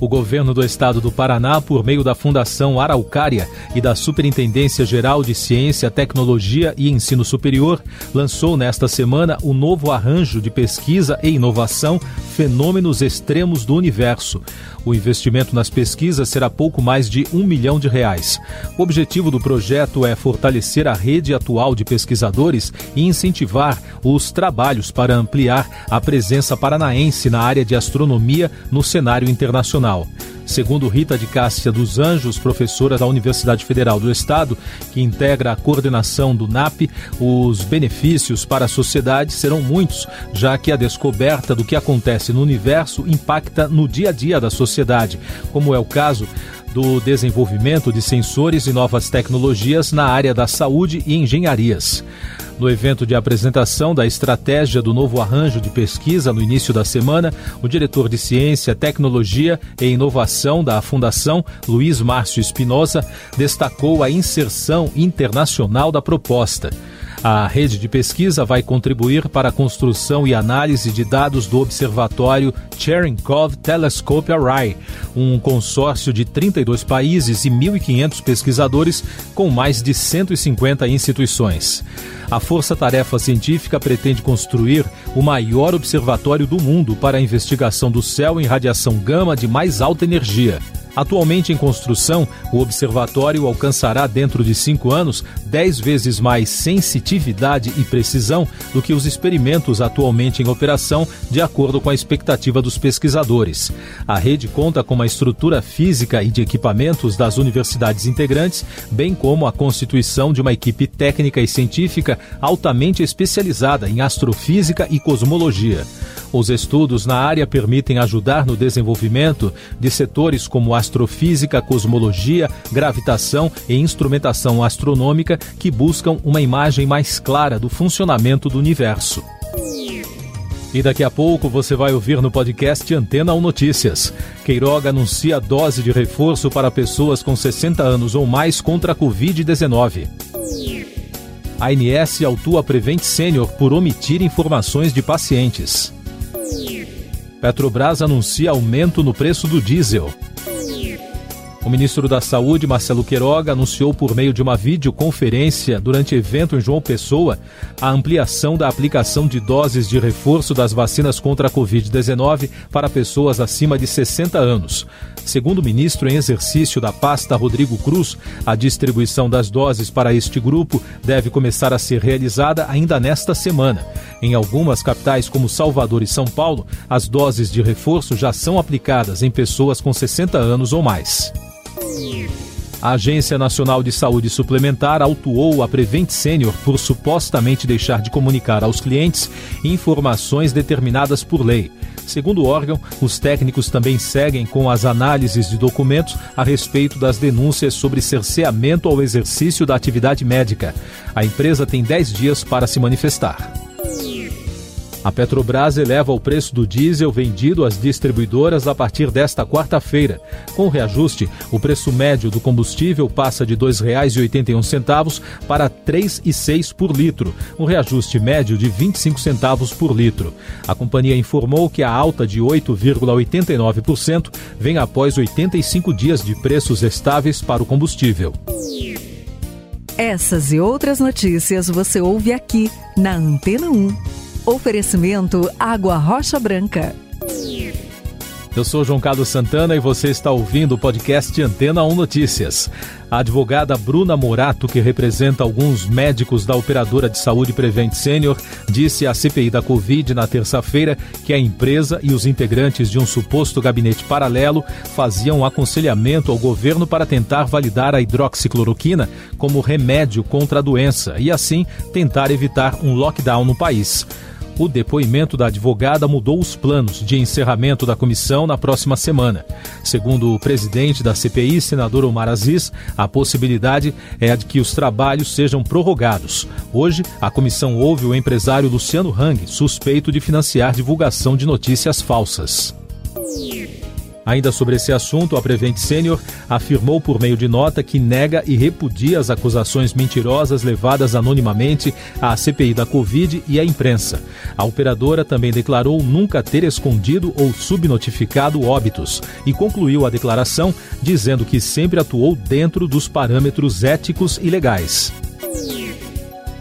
O governo do estado do Paraná, por meio da Fundação Araucária e da Superintendência Geral de Ciência, Tecnologia e Ensino Superior, lançou nesta semana o novo arranjo de pesquisa e inovação Fenômenos Extremos do Universo. O investimento nas pesquisas será pouco mais de um milhão de reais. O objetivo do projeto é fortalecer a rede atual de pesquisadores e incentivar os trabalhos para ampliar a presença paranaense na área de astronomia no cenário internacional. Segundo Rita de Cássia dos Anjos, professora da Universidade Federal do Estado, que integra a coordenação do NAP, os benefícios para a sociedade serão muitos, já que a descoberta do que acontece no universo impacta no dia a dia da sociedade, como é o caso do desenvolvimento de sensores e novas tecnologias na área da saúde e engenharias. No evento de apresentação da estratégia do novo arranjo de pesquisa no início da semana, o diretor de Ciência, Tecnologia e Inovação da Fundação, Luiz Márcio Espinosa, destacou a inserção internacional da proposta. A rede de pesquisa vai contribuir para a construção e análise de dados do Observatório Cherenkov Telescope Array, um consórcio de 32 países e 1.500 pesquisadores com mais de 150 instituições. A Força Tarefa Científica pretende construir o maior observatório do mundo para a investigação do céu em radiação gama de mais alta energia. Atualmente em construção, o observatório alcançará dentro de cinco anos dez vezes mais sensitividade e precisão do que os experimentos atualmente em operação, de acordo com a expectativa dos pesquisadores. A rede conta com uma estrutura física e de equipamentos das universidades integrantes, bem como a constituição de uma equipe técnica e científica altamente especializada em astrofísica e cosmologia. Os estudos na área permitem ajudar no desenvolvimento de setores como astrofísica, cosmologia, gravitação e instrumentação astronômica que buscam uma imagem mais clara do funcionamento do universo. E daqui a pouco você vai ouvir no podcast Antena 1 Notícias. Queiroga anuncia dose de reforço para pessoas com 60 anos ou mais contra a Covid-19. A ANS autua Prevent Sênior por omitir informações de pacientes. Petrobras anuncia aumento no preço do diesel. O ministro da Saúde, Marcelo Queiroga, anunciou por meio de uma videoconferência durante evento em João Pessoa a ampliação da aplicação de doses de reforço das vacinas contra a Covid-19 para pessoas acima de 60 anos. Segundo o ministro em exercício da pasta Rodrigo Cruz, a distribuição das doses para este grupo deve começar a ser realizada ainda nesta semana. Em algumas capitais, como Salvador e São Paulo, as doses de reforço já são aplicadas em pessoas com 60 anos ou mais. A Agência Nacional de Saúde Suplementar autuou a Prevent Senior por supostamente deixar de comunicar aos clientes informações determinadas por lei. Segundo o órgão, os técnicos também seguem com as análises de documentos a respeito das denúncias sobre cerceamento ao exercício da atividade médica. A empresa tem 10 dias para se manifestar. A Petrobras eleva o preço do diesel vendido às distribuidoras a partir desta quarta-feira. Com o reajuste, o preço médio do combustível passa de R$ 2,81 para R$ 3,06 por litro, um reajuste médio de 25 centavos por litro. A companhia informou que a alta de 8,89% vem após 85 dias de preços estáveis para o combustível. Essas e outras notícias você ouve aqui na Antena 1. Oferecimento Água Rocha Branca. Eu sou João Carlos Santana e você está ouvindo o podcast Antena 1 Notícias. A advogada Bruna Morato, que representa alguns médicos da operadora de saúde Prevent Sênior, disse à CPI da Covid na terça-feira que a empresa e os integrantes de um suposto gabinete paralelo faziam aconselhamento ao governo para tentar validar a hidroxicloroquina como remédio contra a doença e, assim, tentar evitar um lockdown no país. O depoimento da advogada mudou os planos de encerramento da comissão na próxima semana. Segundo o presidente da CPI, senador Omar Aziz, a possibilidade é a de que os trabalhos sejam prorrogados. Hoje, a comissão ouve o empresário Luciano Hang, suspeito de financiar divulgação de notícias falsas. Ainda sobre esse assunto, a Prevent Senior afirmou por meio de nota que nega e repudia as acusações mentirosas levadas anonimamente à CPI da Covid e à imprensa. A operadora também declarou nunca ter escondido ou subnotificado óbitos e concluiu a declaração dizendo que sempre atuou dentro dos parâmetros éticos e legais.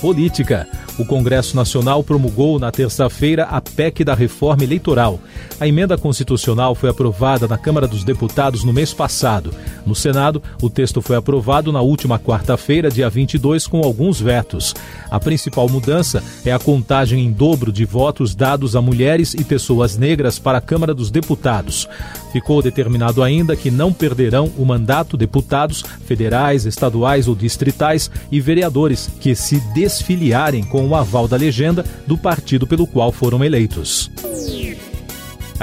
Política. O Congresso Nacional promulgou na terça-feira a PEC da reforma eleitoral. A emenda constitucional foi aprovada na Câmara dos Deputados no mês passado. No Senado, o texto foi aprovado na última quarta-feira, dia 22, com alguns vetos. A principal mudança é a contagem em dobro de votos dados a mulheres e pessoas negras para a Câmara dos Deputados. Ficou determinado ainda que não perderão o mandato deputados federais, estaduais ou distritais e vereadores que se desfiliarem com o aval da legenda do partido pelo qual foram eleitos.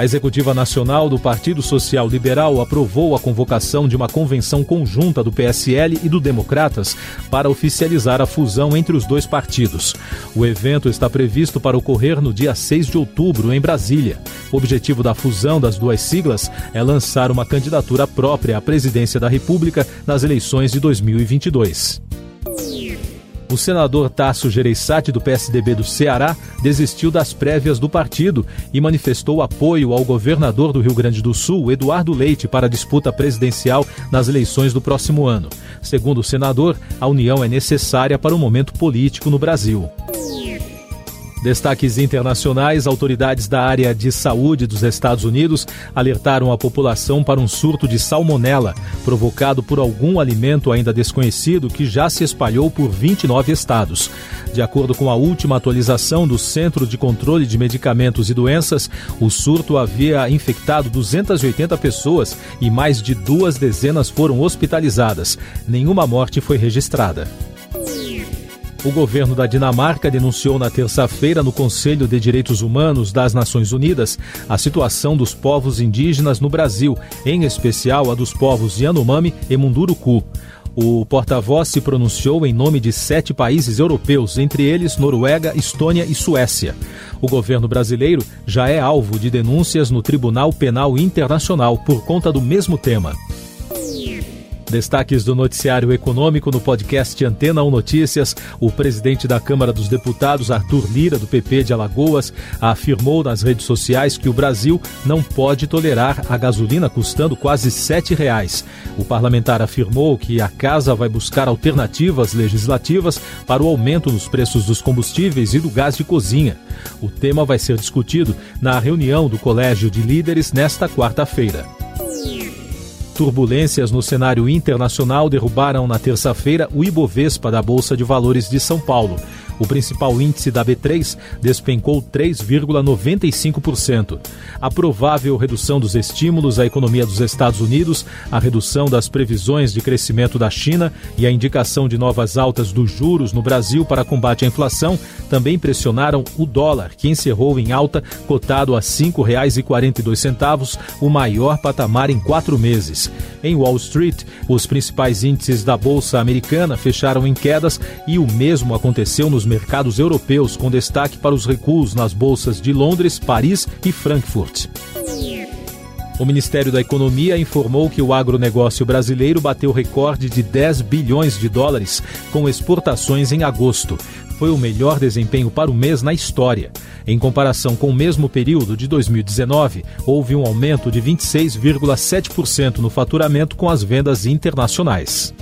A Executiva Nacional do Partido Social Liberal aprovou a convocação de uma convenção conjunta do PSL e do Democratas para oficializar a fusão entre os dois partidos. O evento está previsto para ocorrer no dia 6 de outubro, em Brasília. O objetivo da fusão das duas siglas é lançar uma candidatura própria à presidência da República nas eleições de 2022. O senador Tasso Gereissati, do PSDB do Ceará, desistiu das prévias do partido e manifestou apoio ao governador do Rio Grande do Sul, Eduardo Leite, para a disputa presidencial nas eleições do próximo ano. Segundo o senador, a união é necessária para o momento político no Brasil. Destaques internacionais: autoridades da área de saúde dos Estados Unidos alertaram a população para um surto de salmonela, provocado por algum alimento ainda desconhecido que já se espalhou por 29 estados. De acordo com a última atualização do Centro de Controle de Medicamentos e Doenças, o surto havia infectado 280 pessoas e mais de duas dezenas foram hospitalizadas. Nenhuma morte foi registrada. O governo da Dinamarca denunciou na terça-feira no Conselho de Direitos Humanos das Nações Unidas a situação dos povos indígenas no Brasil, em especial a dos povos Yanomami e Munduruku. O porta-voz se pronunciou em nome de sete países europeus, entre eles Noruega, Estônia e Suécia. O governo brasileiro já é alvo de denúncias no Tribunal Penal Internacional por conta do mesmo tema. Destaques do noticiário econômico no podcast Antena 1 Notícias. O presidente da Câmara dos Deputados, Arthur Lira, do PP de Alagoas, afirmou nas redes sociais que o Brasil não pode tolerar a gasolina custando quase R$ reais. O parlamentar afirmou que a casa vai buscar alternativas legislativas para o aumento nos preços dos combustíveis e do gás de cozinha. O tema vai ser discutido na reunião do Colégio de Líderes nesta quarta-feira. Turbulências no cenário internacional derrubaram na terça-feira o Ibovespa da Bolsa de Valores de São Paulo. O principal índice da B3 despencou 3,95%. A provável redução dos estímulos à economia dos Estados Unidos, a redução das previsões de crescimento da China e a indicação de novas altas dos juros no Brasil para combate à inflação também pressionaram o dólar, que encerrou em alta, cotado a R$ 5,42, o maior patamar em quatro meses. Em Wall Street, os principais índices da Bolsa Americana fecharam em quedas e o mesmo aconteceu nos mercados europeus, com destaque para os recuos nas bolsas de Londres, Paris e Frankfurt. O Ministério da Economia informou que o agronegócio brasileiro bateu recorde de 10 bilhões de dólares com exportações em agosto. Foi o melhor desempenho para o mês na história. Em comparação com o mesmo período de 2019, houve um aumento de 26,7% no faturamento com as vendas internacionais.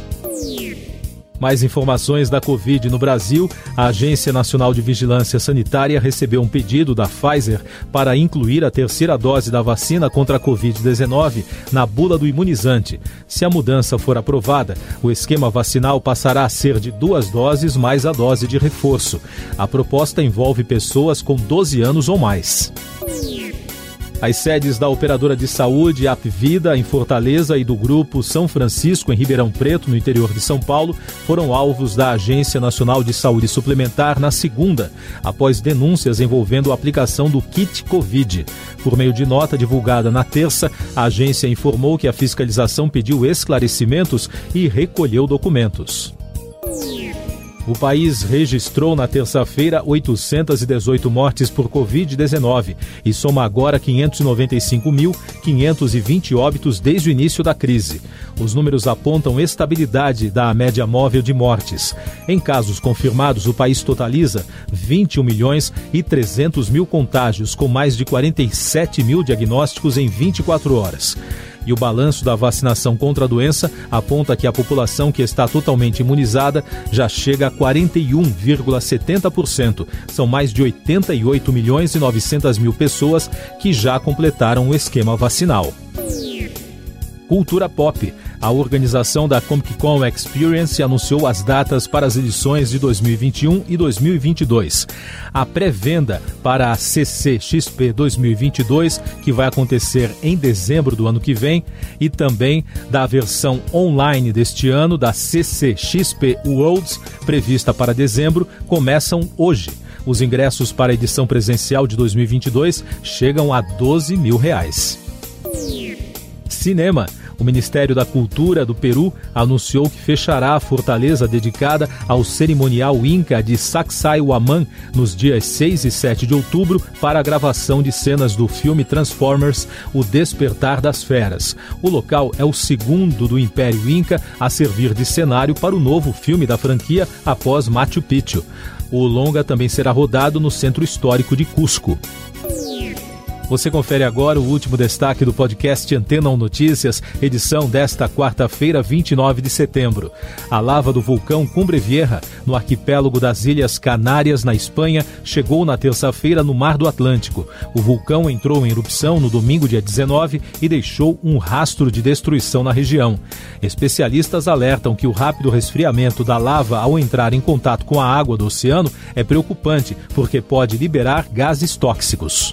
Mais informações da Covid no Brasil. A Agência Nacional de Vigilância Sanitária recebeu um pedido da Pfizer para incluir a terceira dose da vacina contra a Covid-19 na bula do imunizante. Se a mudança for aprovada, o esquema vacinal passará a ser de duas doses mais a dose de reforço. A proposta envolve pessoas com 12 anos ou mais. As sedes da operadora de saúde Apvida em Fortaleza e do grupo São Francisco em Ribeirão Preto, no interior de São Paulo, foram alvos da Agência Nacional de Saúde Suplementar na segunda, após denúncias envolvendo a aplicação do kit Covid. Por meio de nota divulgada na terça, a agência informou que a fiscalização pediu esclarecimentos e recolheu documentos. O país registrou na terça-feira 818 mortes por Covid-19 e soma agora 595.520 óbitos desde o início da crise. Os números apontam estabilidade da média móvel de mortes. Em casos confirmados, o país totaliza 21 milhões e 300 mil contágios, com mais de 47 mil diagnósticos em 24 horas. E o balanço da vacinação contra a doença aponta que a população que está totalmente imunizada já chega a 41,70%. São mais de 88 milhões e 900 mil pessoas que já completaram o esquema vacinal. Cultura Pop. A organização da Comic Con Experience anunciou as datas para as edições de 2021 e 2022. A pré-venda para a CCXP 2022, que vai acontecer em dezembro do ano que vem, e também da versão online deste ano da CCXP Worlds, prevista para dezembro, começam hoje. Os ingressos para a edição presencial de 2022 chegam a 12 mil reais. Cinema. O Ministério da Cultura do Peru anunciou que fechará a fortaleza dedicada ao cerimonial Inca de Sacsayhuaman nos dias 6 e 7 de outubro para a gravação de cenas do filme Transformers O Despertar das Feras. O local é o segundo do Império Inca a servir de cenário para o novo filme da franquia após Machu Picchu. O longa também será rodado no Centro Histórico de Cusco. Você confere agora o último destaque do podcast Antena 1 Notícias, edição desta quarta-feira, 29 de setembro. A lava do vulcão Cumbre Vieja, no arquipélago das Ilhas Canárias, na Espanha, chegou na terça-feira no Mar do Atlântico. O vulcão entrou em erupção no domingo, dia 19, e deixou um rastro de destruição na região. Especialistas alertam que o rápido resfriamento da lava ao entrar em contato com a água do oceano é preocupante, porque pode liberar gases tóxicos.